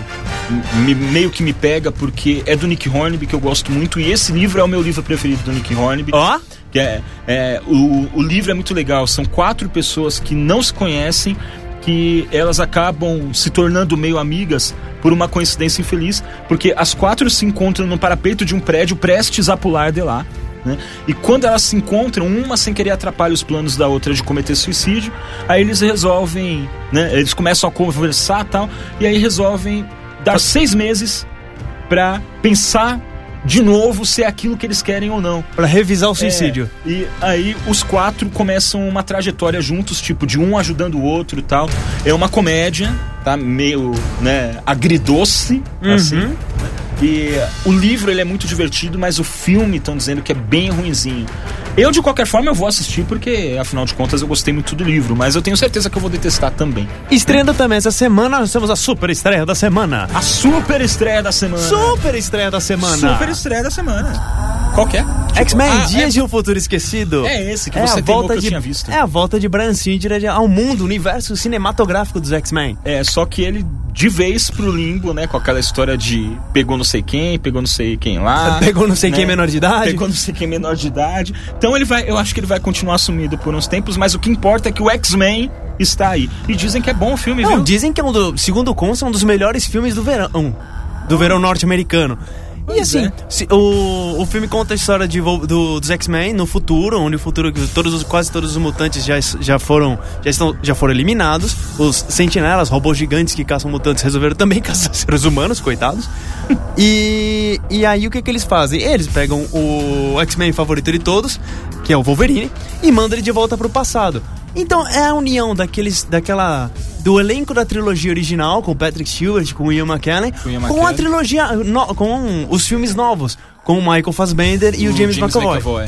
me- meio que me pega porque é do Nick Hornby, que eu gosto muito, e esse livro é o meu livro preferido do Nick Hornby. Ó, Que é, é, o, o livro é muito legal. São quatro pessoas que não se conhecem, que elas acabam se tornando meio amigas por uma coincidência infeliz, porque as quatro se encontram no parapeito de um prédio prestes a pular de lá. Né? E quando elas se encontram, uma sem querer atrapalha os planos da outra de cometer suicídio, aí eles resolvem, né? Eles começam a conversar e tal, e aí resolvem dar seis meses pra pensar de novo se é aquilo que eles querem ou não. pra revisar o suicídio. É, e aí os quatro começam uma trajetória juntos, tipo, de um ajudando o outro e tal. É uma comédia, tá? Meio, né, agridoce, assim. E o livro ele é muito divertido, mas o filme estão dizendo que é bem ruinzinho. Eu, de qualquer forma, eu vou assistir porque, afinal de contas, eu gostei muito do livro. Mas eu tenho certeza que eu vou detestar também. Estreando também essa semana, nós temos a super estreia da semana. A super estreia da semana. Super estreia da semana. Super estreia da semana. Qual que é? Tipo, X-Men, ah, Dias é- de um Futuro Esquecido. É esse que É você a volta que eu de, tinha visto. É a volta de Brian Singer ao mundo, universo cinematográfico dos X-Men. É, só que ele de vez pro limbo, né? Com aquela história de pegou não sei quem, pegou não sei quem lá. Pegou não sei né? quem menor de idade. Pegou não sei quem menor de idade. Então ele vai, eu acho que ele vai continuar sumido por uns tempos, mas o que importa é que o X-Men está aí. E dizem que é bom o filme, Não, viu? dizem que é um do, segundo o Consta, um dos melhores filmes do verão. Do verão norte-americano. E assim, é. se- o, o filme conta a história de, do- dos X-Men no futuro, onde o futuro que todos os, quase todos os mutantes já, já foram já estão já foram eliminados. Os sentinelas, robôs gigantes que caçam mutantes, resolveram também caçar seres humanos, coitados. E, e aí o que, que eles fazem? Eles pegam o X-Men favorito de todos, que é o Wolverine, e mandam ele de volta pro passado. Então é a união daqueles, daquela do elenco da trilogia original com o Patrick Stewart, com o Ian McKellen, Com o Ian com a trilogia no- com os filmes novos, com o Michael Fassbender e o, James, McAvoy.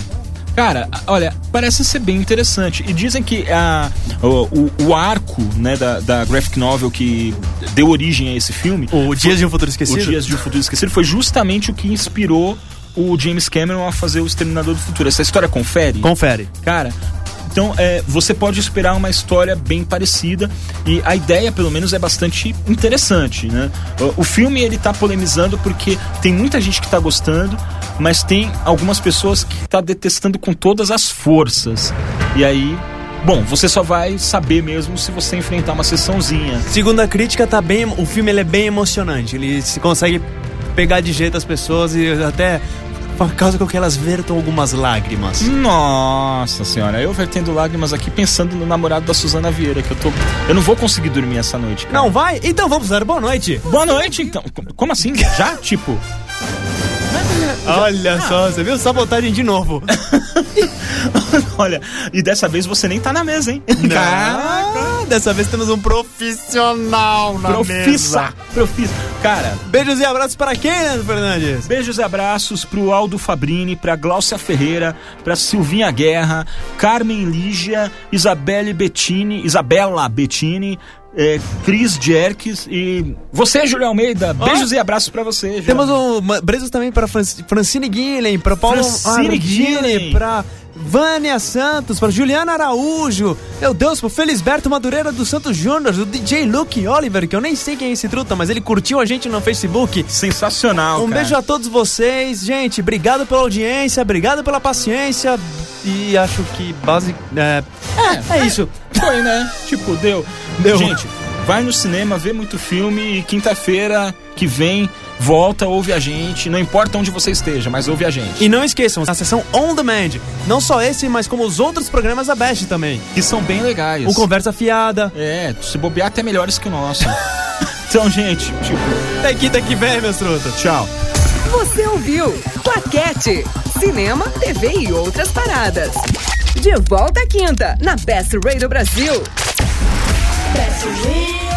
Cara, a- olha, parece ser bem interessante. E dizem que a, o, o- o arco né, da, da graphic novel que deu origem a esse filme, O Dias de um Futuro O Esquecido. Dias de um Futuro Esquecido, foi justamente o que inspirou o James Cameron a fazer o Exterminador do Futuro. Essa história confere? Confere. Cara, então é, você pode esperar uma história bem parecida e a ideia, pelo menos, é bastante interessante, né? O, o filme ele tá polemizando porque tem muita gente que tá gostando, mas tem algumas pessoas que tá detestando com todas as forças. E aí, bom, você só vai saber mesmo se você enfrentar uma sessãozinha. Segundo a crítica, tá bem, o filme ele é bem emocionante. Ele se consegue pegar de jeito as pessoas e até causa com que elas vertam algumas lágrimas. Nossa senhora, eu vertendo lágrimas aqui pensando no namorado da Suzana Vieira, que eu tô. Eu não vou conseguir dormir essa noite, cara. Não vai? Então vamos dar boa noite. Boa noite, então. Como assim? Já? Tipo. Olha só, você viu sabotagem de novo. Olha, e dessa vez você nem tá na mesa, hein? Caraca, dessa vez temos um profissional na Profissa! mesa. Profissa! Cara, Beijos e abraços para quem, Leandro Fernandes? beijos e abraços pro Aldo Fabrini, pra Gláucia Ferreira, pra Silvinha Guerra, Carmen Lígia, Isabelle Bettini, Isabela Bettini, é, Cris Jerques e você, Júlio Almeida. Beijos e abraços pra você, Júlio. Temos um beijos também para Francine Guilhem, para Paulo Francine Guilhem. para Vânia Santos, para Juliana Araújo, meu Deus, pro Felisberto Madureira do Santos Júnior, do DJ Luke Oliver, que eu nem sei quem é esse truta, mas ele curtiu a gente no Facebook. Sensacional, Um cara. beijo a todos vocês, gente. Obrigado pela audiência, obrigado pela paciência. E acho que base. É, é, isso. Foi, né? Tipo, deu. Deu. Gente, vai no cinema, vê muito filme e quinta-feira que vem, volta, ouve a gente. Não importa onde você esteja, mas ouve a gente. E não esqueçam, a sessão On Demand. Não só esse, mas como os outros programas da Best também. Que são bem legais. O Conversa Fiada. É, se bobear até melhores que o nosso. então, gente, tipo, Até quinta que vem, meus trutas. tchau. Você ouviu Claquete, cinema, TV e outras paradas. De volta à quinta, na Best Radio Brasil. Best Radio Brasil.